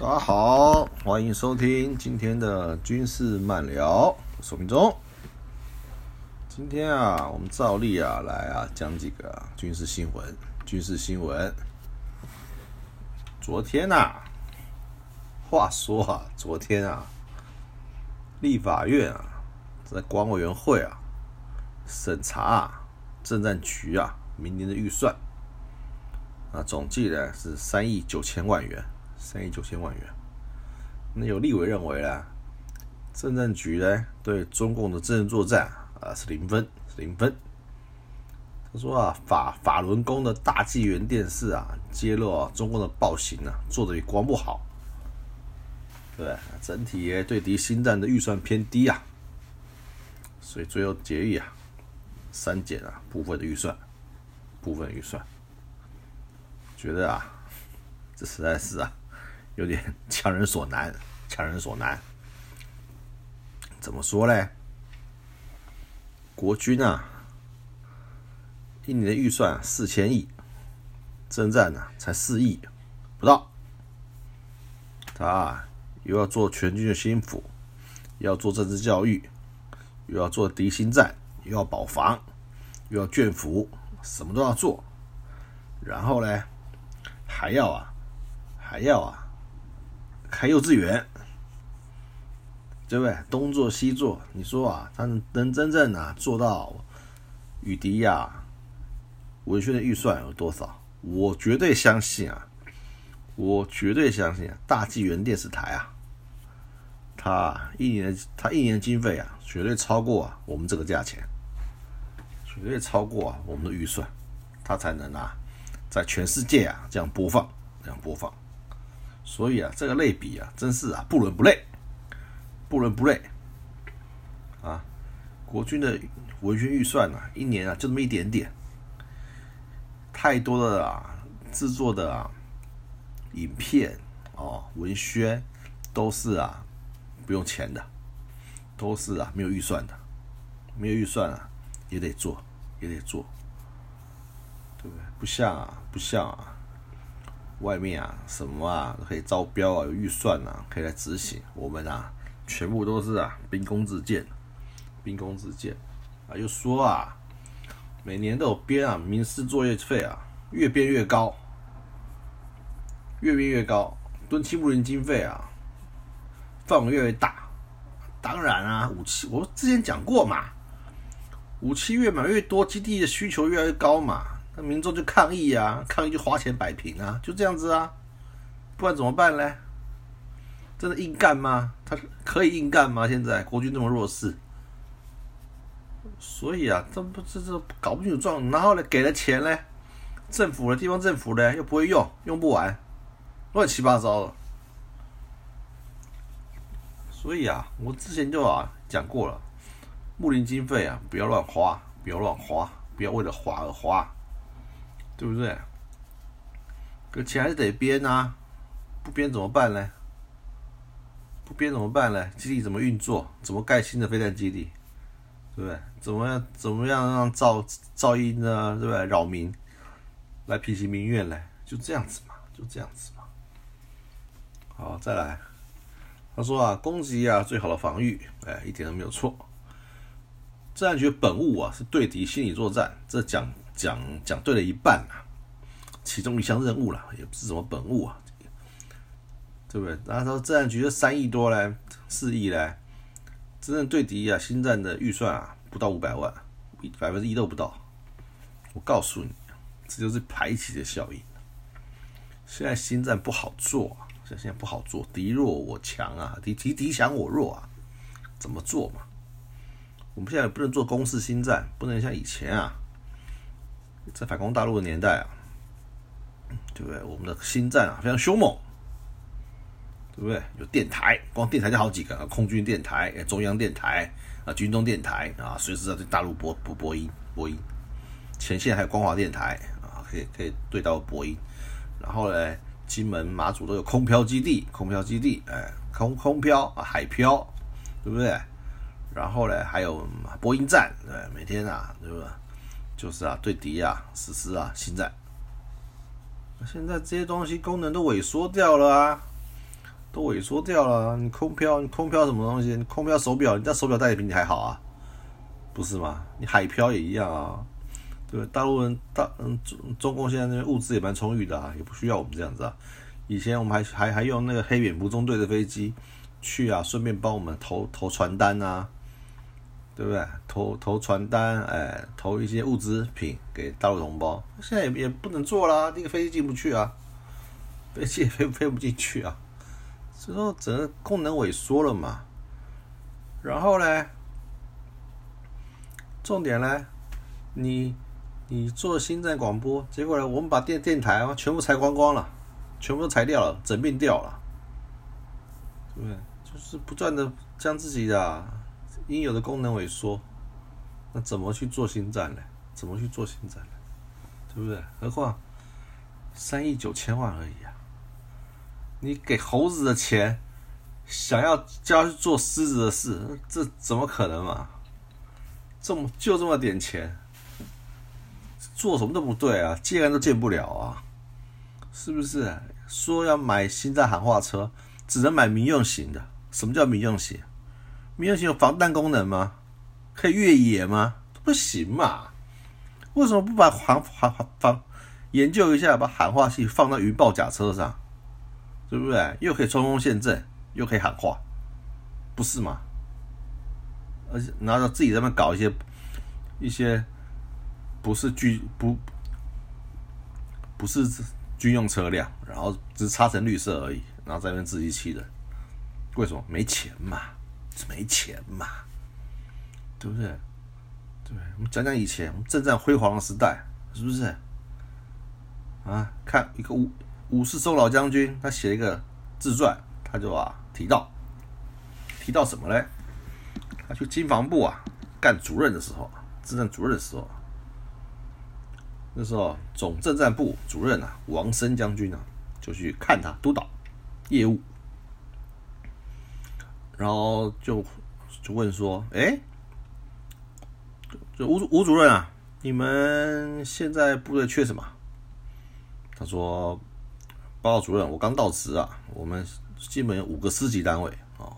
大家好，欢迎收听今天的军事漫聊，我是明忠。今天啊，我们照例啊来啊讲几个军事新闻。军事新闻，昨天呐，话说啊，昨天啊，立法院啊在管委员会啊审查啊政战局啊明年的预算，啊总计呢是三亿九千万元。三亿九千万元，那有立委认为呢，政战局呢对中共的政治作战啊是零分，零分。他说啊，法法轮功的大纪元电视啊揭露中共的暴行啊做的比国不好，对，整体对敌新战的预算偏低啊，所以最后决议啊删减啊部分的预算，部分预算，觉得啊这实在是啊。有点 强人所难，强人所难。怎么说呢？国军啊，一年的预算四千亿，征战呢才四亿不到。他又要做全军的心腹，又要做政治教育，又要做敌心战，又要保防，又要眷服，什么都要做。然后呢，还要啊，还要啊。开幼稚园，对不对？东做西做，你说啊，他能真正啊做到雨迪呀文轩的预算有多少？我绝对相信啊，我绝对相信啊，大纪元电视台啊，他一年他一年经费啊，绝对超过啊我们这个价钱，绝对超过啊我们的预算，他才能啊在全世界啊这样播放，这样播放。所以啊，这个类比啊，真是啊，不伦不类，不伦不类啊！国军的文宣预算啊，一年啊就这么一点点，太多的啊制作的啊影片哦，文宣都是啊不用钱的，都是啊没有预算的，没有预算啊也得做，也得做，对不对？不像啊，不像啊。外面啊，什么啊可以招标啊，有预算啊，可以来执行。我们啊，全部都是啊，兵工自建，兵工自建啊。又说啊，每年都有编啊，民事作业费啊，越编越高，越编越高。敦亲睦邻经费啊，范围越来越大。当然啊，武器我之前讲过嘛，武器越买越多，基地的需求越来越高嘛。民众就抗议啊，抗议就花钱摆平啊，就这样子啊，不然怎么办呢？真的硬干吗？他可以硬干吗？现在国军这么弱势，所以啊，这不这这搞不清楚状，然后呢，给了钱呢，政府的地方政府呢又不会用，用不完，乱七八糟的。所以啊，我之前就啊讲过了，木林经费啊不要乱花，不要乱花，不要为了花而花。对不对？可钱还是得编啊，不编怎么办呢？不编怎么办呢？基地怎么运作？怎么盖新的飞弹基地？对不对？怎么样？怎么样让噪噪音呢？对不对？扰民来平息民怨嘞？就这样子嘛，就这样子嘛。好，再来。他说啊，攻击啊，最好的防御，哎，一点都没有错。自然觉本物啊，是对敌心理作战，这讲。讲讲对了一半啊，其中一项任务了，也不是什么本物啊，对不对？然后战局就三亿多嘞，四亿嘞，真正对敌啊，新战的预算啊，不到五百万，百分之一都不到。我告诉你，这就是排挤的效应。现在新战不好做，现在不好做，敌弱我强啊，敌敌敌强我弱啊，怎么做嘛？我们现在不能做攻势新战，不能像以前啊。在反攻大陆的年代啊，对不对？我们的新战啊非常凶猛，对不对？有电台，光电台就好几个，空军电台、中央电台啊、军中电台啊，随时在对大陆播播播音播音。前线还有光华电台啊，可以可以对到播音。然后呢，金门、马祖都有空飘基地，空飘基地，哎，空空飘啊，海飘，对不对？然后呢，还有播音站，对，每天啊，对不？就是啊，对敌啊实施啊新战。现在这些东西功能都萎缩掉了啊，都萎缩掉了。你空飘，你空飘什么东西？你空飘手表，你家手表戴的比你还好啊，不是吗？你海漂也一样啊，对大陆人大嗯中中共现在那边物资也蛮充裕的啊，也不需要我们这样子啊。以前我们还还还用那个黑蝙蝠中队的飞机去啊，顺便帮我们投投传单啊。对不对？投投传单，哎，投一些物资品给大陆同胞。现在也也不能做啦，那个飞机进不去啊，飞机飞飞不进去啊。所以说整个功能萎缩了嘛。然后呢，重点呢，你你做新站广播，结果呢，我们把电电台啊全部裁光光了，全部都裁掉了，整并掉了，对不对？就是不断的将自己的。应有的功能萎缩，那怎么去做新站呢？怎么去做新站呢？对不对？何况三亿九千万而已啊！你给猴子的钱，想要叫去做狮子的事，这怎么可能嘛？这么就这么点钱，做什么都不对啊，见都见不了啊，是不是？说要买新站喊话车，只能买民用型的。什么叫民用型？民用型有防弹功能吗？可以越野吗？不行嘛！为什么不把喊喊防研究一下，把喊话器放到云豹甲车上，对不对？又可以冲锋陷阵，又可以喊话，不是吗？而且拿着自己在那搞一些一些不是军不不是军用车辆，然后只插成绿色而已，然后在那边自欺欺人，为什么？没钱嘛！没钱嘛，对不对？对，我们讲讲以前我们正在辉煌的时代，是不是？啊，看一个武武士周老将军，他写一个自传，他就啊提到提到什么嘞？他去经防部啊干主任的时候，政战主任的时候，那时候总政战部主任啊王生将军啊就去看他督导业务。然后就就问说：“哎，就吴吴主任啊，你们现在部队缺什么？”他说：“报告主任，我刚到职啊，我们基本有五个师级单位哦，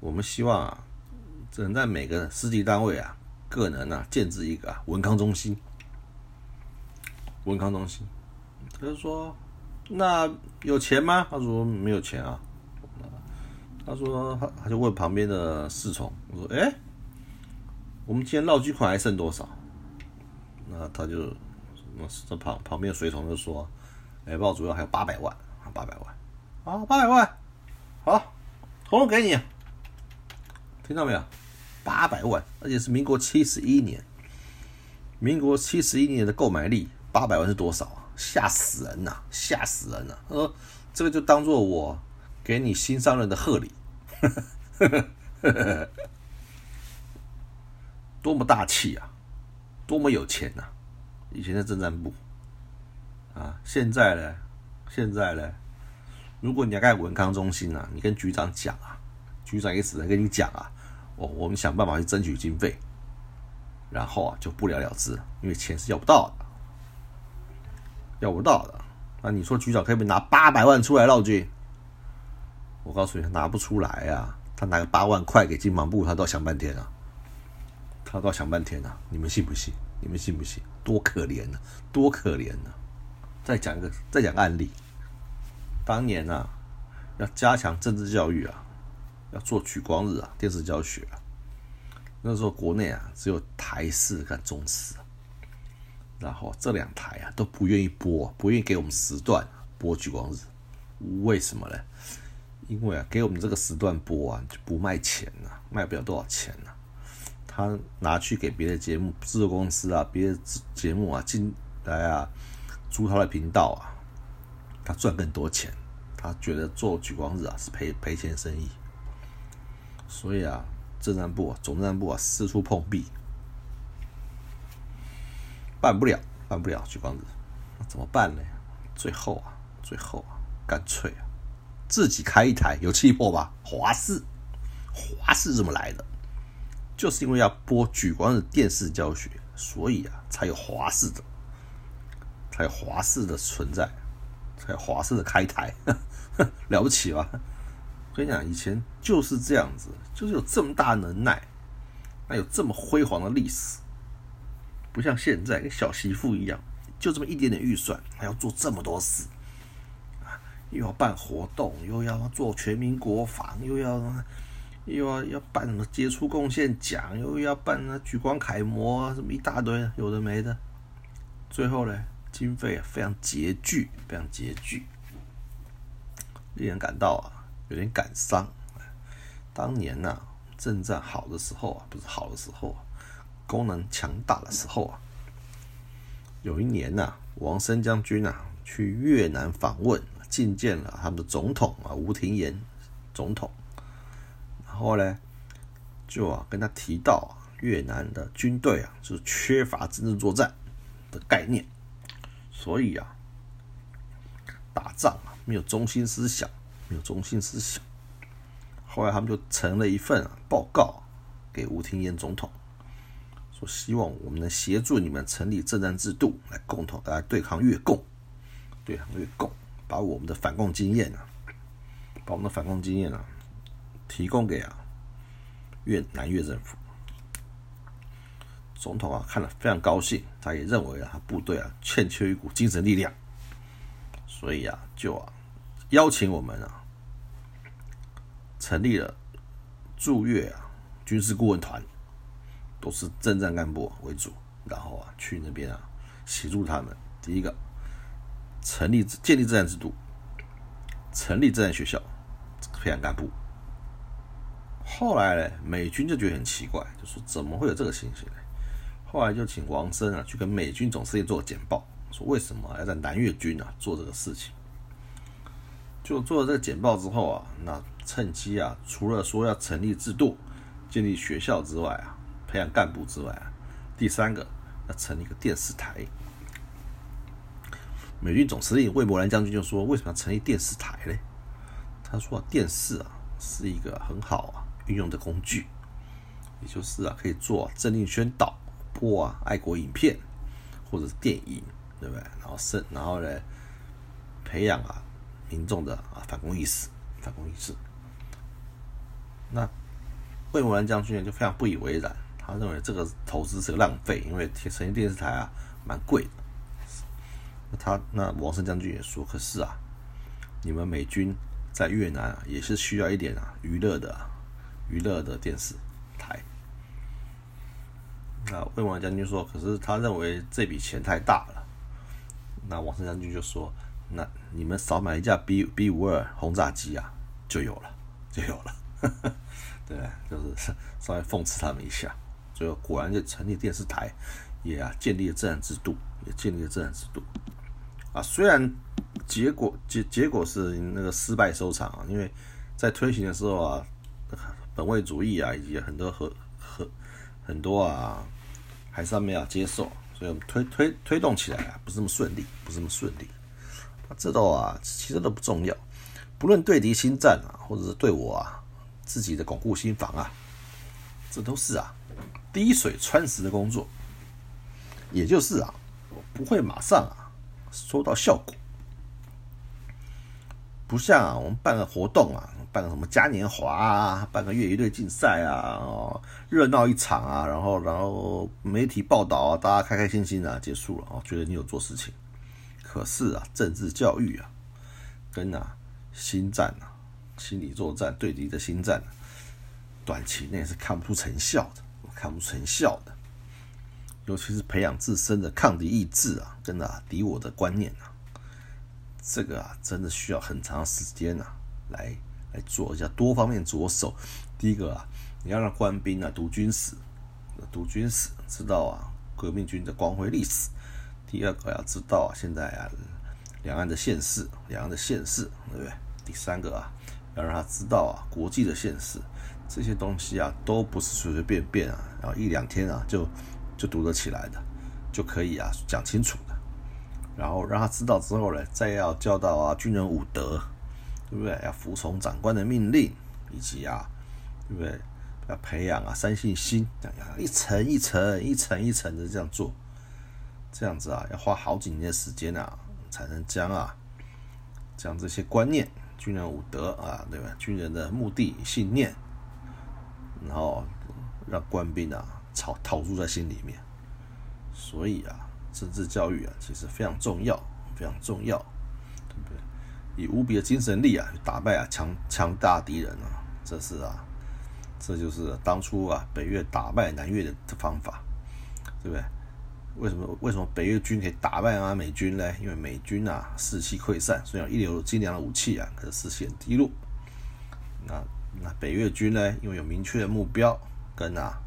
我们希望啊，能在每个师级单位啊，个人啊建置一个啊文康中心。文康中心。”他就说：“那有钱吗？”他说：“没有钱啊。”他说：“他他就问旁边的侍从，我说：‘哎，我们今天闹剧款还剩多少？’那他就，那这旁旁边随从就说：‘哎，报主要还有八百万，八百万，啊，八百万，好，统统给你，听到没有？八百万，而且是民国七十一年，民国七十一年的购买力，八百万是多少啊？吓死人呐，吓死人了！他说这个就当做我给你新上任的贺礼。”多么大气啊！多么有钱呐！以前的政战部啊，现在呢？现在呢？如果你要盖文康中心啊，你跟局长讲啊，局长也只能跟你讲啊，我我们想办法去争取经费，然后啊就不了了之，因为钱是要不到的，要不到的。那你说局长可以拿八百万出来闹军？我告诉你，他拿不出来啊！他拿个八万块给金防部，他都要想半天啊！他都要想半天啊！你们信不信？你们信不信？多可怜呐，多可怜呐！再讲一个，再讲案例。当年啊，要加强政治教育啊，要做举光日啊，电视教学啊。那时候国内啊，只有台视跟中视，然后这两台啊都不愿意播，不愿意给我们时段播举光日，为什么呢？因为啊，给我们这个时段播啊，就不卖钱呐，卖不了多少钱呐。他拿去给别的节目制作公司啊，别的节目啊进来啊，租他的频道啊，他赚更多钱。他觉得做举光日啊是赔赔钱生意，所以啊，政战部啊，总战部啊四处碰壁，办不了，办不了举光日，那怎么办呢？最后啊，最后啊，干脆啊。自己开一台有气魄吧？华视，华视这么来的，就是因为要播举光的电视教学，所以啊，才有华视的，才有华视的存在，才华视的开台，了不起吧？我跟你讲，以前就是这样子，就是有这么大能耐，还有这么辉煌的历史，不像现在跟小媳妇一样，就这么一点点预算，还要做这么多事，又要办活动，又要做全民国防，又要又要要办什么杰出贡献奖，又要办那举光楷模啊，什么一大堆有的没的，最后呢，经费非常拮据，非常拮据，令人感到啊。有点感伤，当年呐，阵战好的时候啊，不是好的时候啊，功能强大的时候啊，有一年呐，王生将军啊去越南访问，觐见了他们的总统啊吴廷琰总统，然后呢，就啊跟他提到，越南的军队啊就是缺乏真正作战的概念，所以啊，打仗啊没有中心思想。没有中心思想，后来他们就呈了一份报告给吴廷琰总统，说希望我们能协助你们成立政战制度，来共同来对抗越共，对抗越共，把我们的反共经验啊，把我们的反共经验啊，提供给啊越南越政府。总统啊看了非常高兴，他也认为啊部队啊欠缺一股精神力量，所以啊就啊邀请我们啊。成立了驻越啊军事顾问团，都是政战干部为主，然后啊去那边啊协助他们。第一个，成立建立自然制度，成立自然学校，培养干部。后来呢，美军就觉得很奇怪，就说怎么会有这个情形呢？后来就请王生啊去跟美军总司令做简报，说为什么要在南越军啊做这个事情。就做了这个简报之后啊，那趁机啊，除了说要成立制度、建立学校之外啊，培养干部之外啊，第三个要成立一个电视台。美军总司令魏伯兰将军就说：“为什么要成立电视台呢？”他说：“电视啊是一个很好啊运用的工具，也就是啊可以做政令宣导、播啊爱国影片或者电影，对不对？然后是然后呢培养啊。”民众的啊反攻意识，反攻意识。那魏伯兰将军就非常不以为然，他认为这个投资是个浪费，因为成立电视台啊蛮贵的。那他那王生将军也说，可是啊，你们美军在越南啊也是需要一点啊娱乐的娱乐的电视台。那魏王将军说，可是他认为这笔钱太大了。那王生将军就说。那你们少买一架 B B 五二轰炸机啊，就有了，就有了，对，就是稍微讽刺他们一下。最后果然就成立电视台，也啊建立了自然制度，也建立了自然制度。啊，虽然结果结结果是那个失败收场啊，因为在推行的时候啊，本位主义啊以及很多和和很多啊，还是没有接受，所以我们推推推动起来啊，不是那么顺利，不是那么顺利。这都啊，其实都不重要。不论对敌心战啊，或者是对我啊自己的巩固心防啊，这都是啊滴水穿石的工作。也就是啊，我不会马上啊收到效果。不像啊，我们办个活动啊，办个什么嘉年华啊，办个越野队竞赛啊，哦，热闹一场啊，然后然后媒体报道啊，大家开开心心的结束了啊，觉得你有做事情。可是啊，政治教育啊，跟啊心战啊，心理作战对敌的心战，短期内是看不出成效的，看不出成效的。尤其是培养自身的抗敌意志啊，跟啊敌我的观念啊，这个啊真的需要很长时间啊，来来做一下多方面着手。第一个啊，你要让官兵啊读军史，读军史，知道啊革命军的光辉历史。第二个要知道啊，现在啊，两岸的现实，两岸的现实，对不对？第三个啊，要让他知道啊，国际的现实，这些东西啊，都不是随随便便啊，然后一两天啊，就就读得起来的，就可以啊讲清楚的。然后让他知道之后呢，再要教导啊军人武德，对不对？要服从长官的命令，以及啊，对不对？要培养啊三信心，这样一层一层、一层一层的这样做。这样子啊，要花好几年时间啊，才能将啊将这些观念、军人武德啊，对吧？军人的目的、信念，然后让官兵啊套套住在心里面。所以啊，政治教育啊，其实非常重要，非常重要，对不对？以无比的精神力啊，打败啊强强大敌人啊，这是啊，这就是当初啊北越打败南越的方法，对不对？为什么为什么北越军可以打败啊美军呢？因为美军啊士气溃散，虽然一流精良的武器啊，可是士气很低落。那那北越军呢，因为有明确的目标，跟啊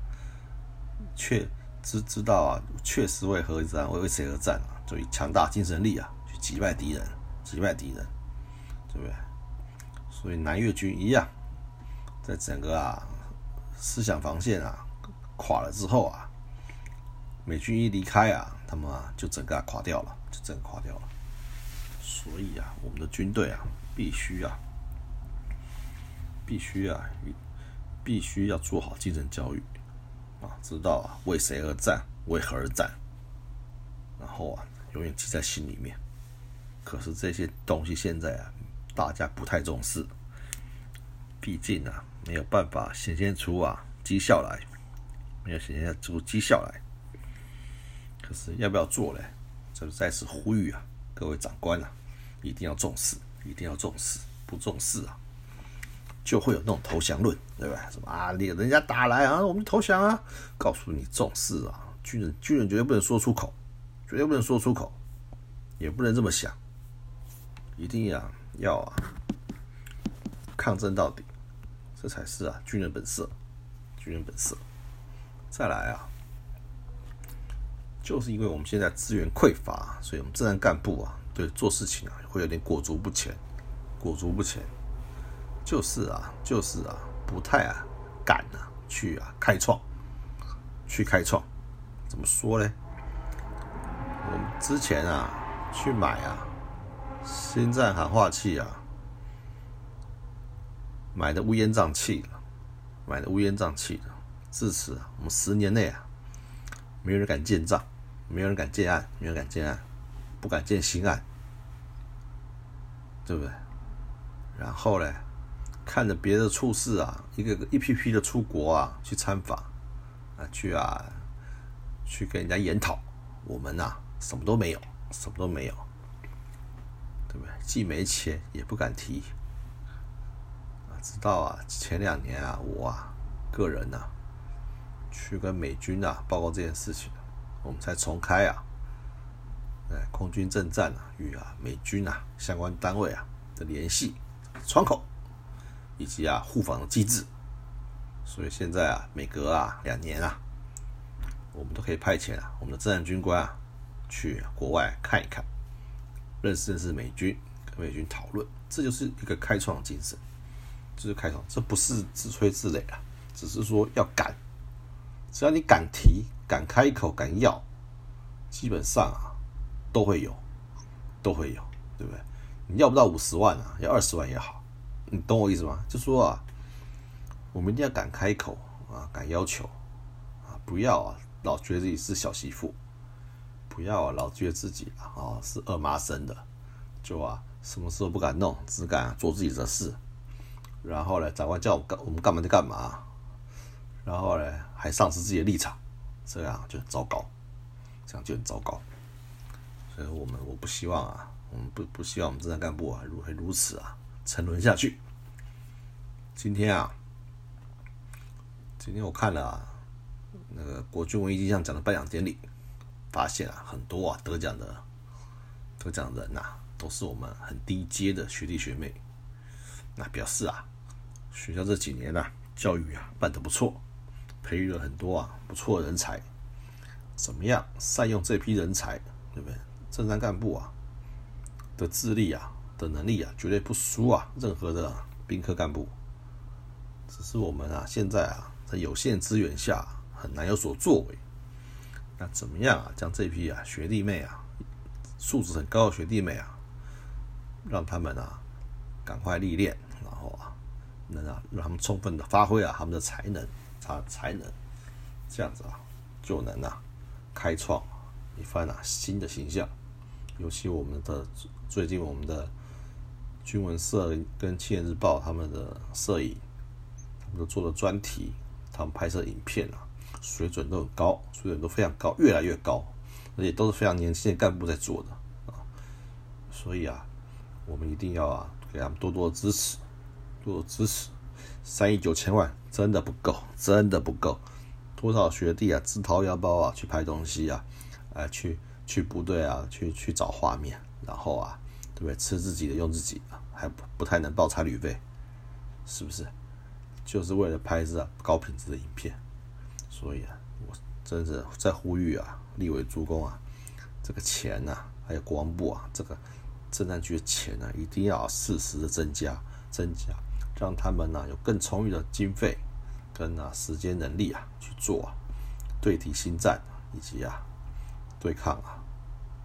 确知知道啊确实为何而战为为谁而战啊，所以强大精神力啊去击败敌人，击败敌人，对不对？所以南越军一样，在整个啊思想防线啊垮了之后啊。美军一离开啊，他们啊就整个垮掉了，就整个垮掉了。所以啊，我们的军队啊，必须啊，必须啊，必须要做好精神教育啊，知道啊为谁而战，为何而战，然后啊永远记在心里面。可是这些东西现在啊，大家不太重视，毕竟啊没有办法显现出啊绩效来，没有显现出绩效来。可是要不要做嘞？这再次呼吁啊，各位长官啊，一定要重视，一定要重视。不重视啊，就会有那种投降论，对吧？什么啊，你人家打来啊，我们投降啊。告诉你重视啊，军人军人绝对不能说出口，绝对不能说出口，也不能这么想，一定要要啊，抗争到底，这才是啊军人本色，军人本色。再来啊。就是因为我们现在资源匮乏，所以我们自然干部啊，对做事情啊会有点裹足不前，裹足不前，就是啊，就是啊，不太啊敢啊去啊开创，去开创，怎么说呢？我们之前啊去买啊新战喊话器啊，买的乌烟瘴气的，买的乌烟瘴气的，至此啊，我们十年内啊，没有人敢建账。没有人敢建案，没人敢建案，不敢建新案，对不对？然后呢，看着别的处事啊，一个一批批的出国啊，去参访啊，去啊，去跟人家研讨，我们呐，什么都没有，什么都没有，对不对？既没钱，也不敢提啊。直到啊，前两年啊，我啊，个人呐，去跟美军啊报告这件事情。我们才重开啊，哎，空军政战啊，与啊美军啊相关单位啊的联系窗口，以及啊互访的机制，所以现在啊每隔啊两年啊，我们都可以派遣啊我们的政战军官啊去国外看一看，认识认识美军，跟美军讨论，这就是一个开创精神，这是开创，这不是自吹自擂啊，只是说要敢，只要你敢提。敢开口敢要，基本上啊都会有，都会有，对不对？你要不到五十万啊，要二十万也好，你懂我意思吗？就说啊，我们一定要敢开口啊，敢要求啊，不要啊老觉得自己是小媳妇，不要啊老觉得自己啊是二妈生的，就啊什么事都不敢弄，只敢做自己的事，然后呢，长官叫我干我们干嘛就干嘛，然后呢还丧失自己的立场。这样就很糟糕，这样就很糟糕，所以我们我不希望啊，我们不不希望我们政战干部啊如会如此啊沉沦下去。今天啊，今天我看了啊那个国军文艺金像奖的颁奖典礼，发现啊很多啊得奖的得奖人呐都是我们很低阶的学弟学妹，那表示啊学校这几年呢教育啊办得不错。培育了很多啊不错的人才，怎么样善用这批人才，对不对？政战干部啊的智力啊的能力啊，绝对不输啊任何的兵科干部。只是我们啊现在啊在有限资源下很难有所作为。那怎么样啊将这批啊学弟妹啊素质很高的学弟妹啊，让他们啊赶快历练，然后啊能啊让他们充分的发挥啊他们的才能。他才能这样子啊，就能啊开创一番啊新的形象。尤其我们的最近我们的军文社跟青年日报他们的摄影，他们都做了专题，他们拍摄影片啊，水准都很高，水准都非常高，越来越高，而且都是非常年轻的干部在做的啊。所以啊，我们一定要啊，给他们多多支持，多多支持。三亿九千万真的不够，真的不够。多少学弟啊，自掏腰包啊去拍东西啊，啊，去去部队啊，去去找画面，然后啊，对不对？吃自己的，用自己的，还不不太能报差旅费，是不是？就是为了拍这高品质的影片。所以啊，我真是在呼吁啊，立委诸公啊，这个钱呐，还有国防部啊，这个政战局的钱呢，一定要适时的增加，增加。让他们呢有更充裕的经费跟啊时间能力啊去做啊对敌新战以及啊对抗啊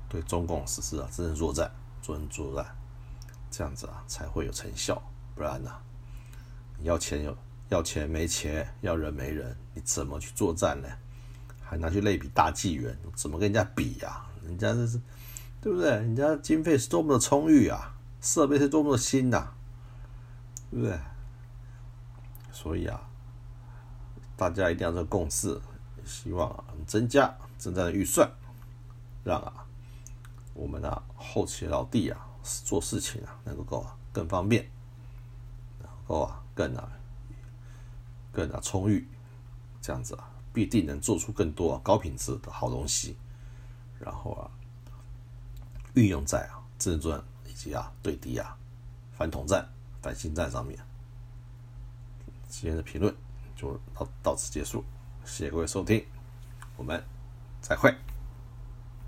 对中共实施啊真正作战真正作战这样子啊才会有成效，不然呢要钱有要钱没钱要人没人你怎么去作战呢？还拿去类比大纪元怎么跟人家比呀？人家这是对不对？人家经费是多么的充裕啊，设备是多么的新呐！对不对？所以啊，大家一定要做共识，希望啊增加增加的预算，让啊我们呢后期老弟啊做事情啊能够啊更方便，能够啊更啊更啊充裕，这样子啊必定能做出更多高品质的好东西，然后啊运用在啊自尊以及啊对敌啊反统战。反心战上面，今天的评论就到到此结束，谢谢各位收听，我们再会。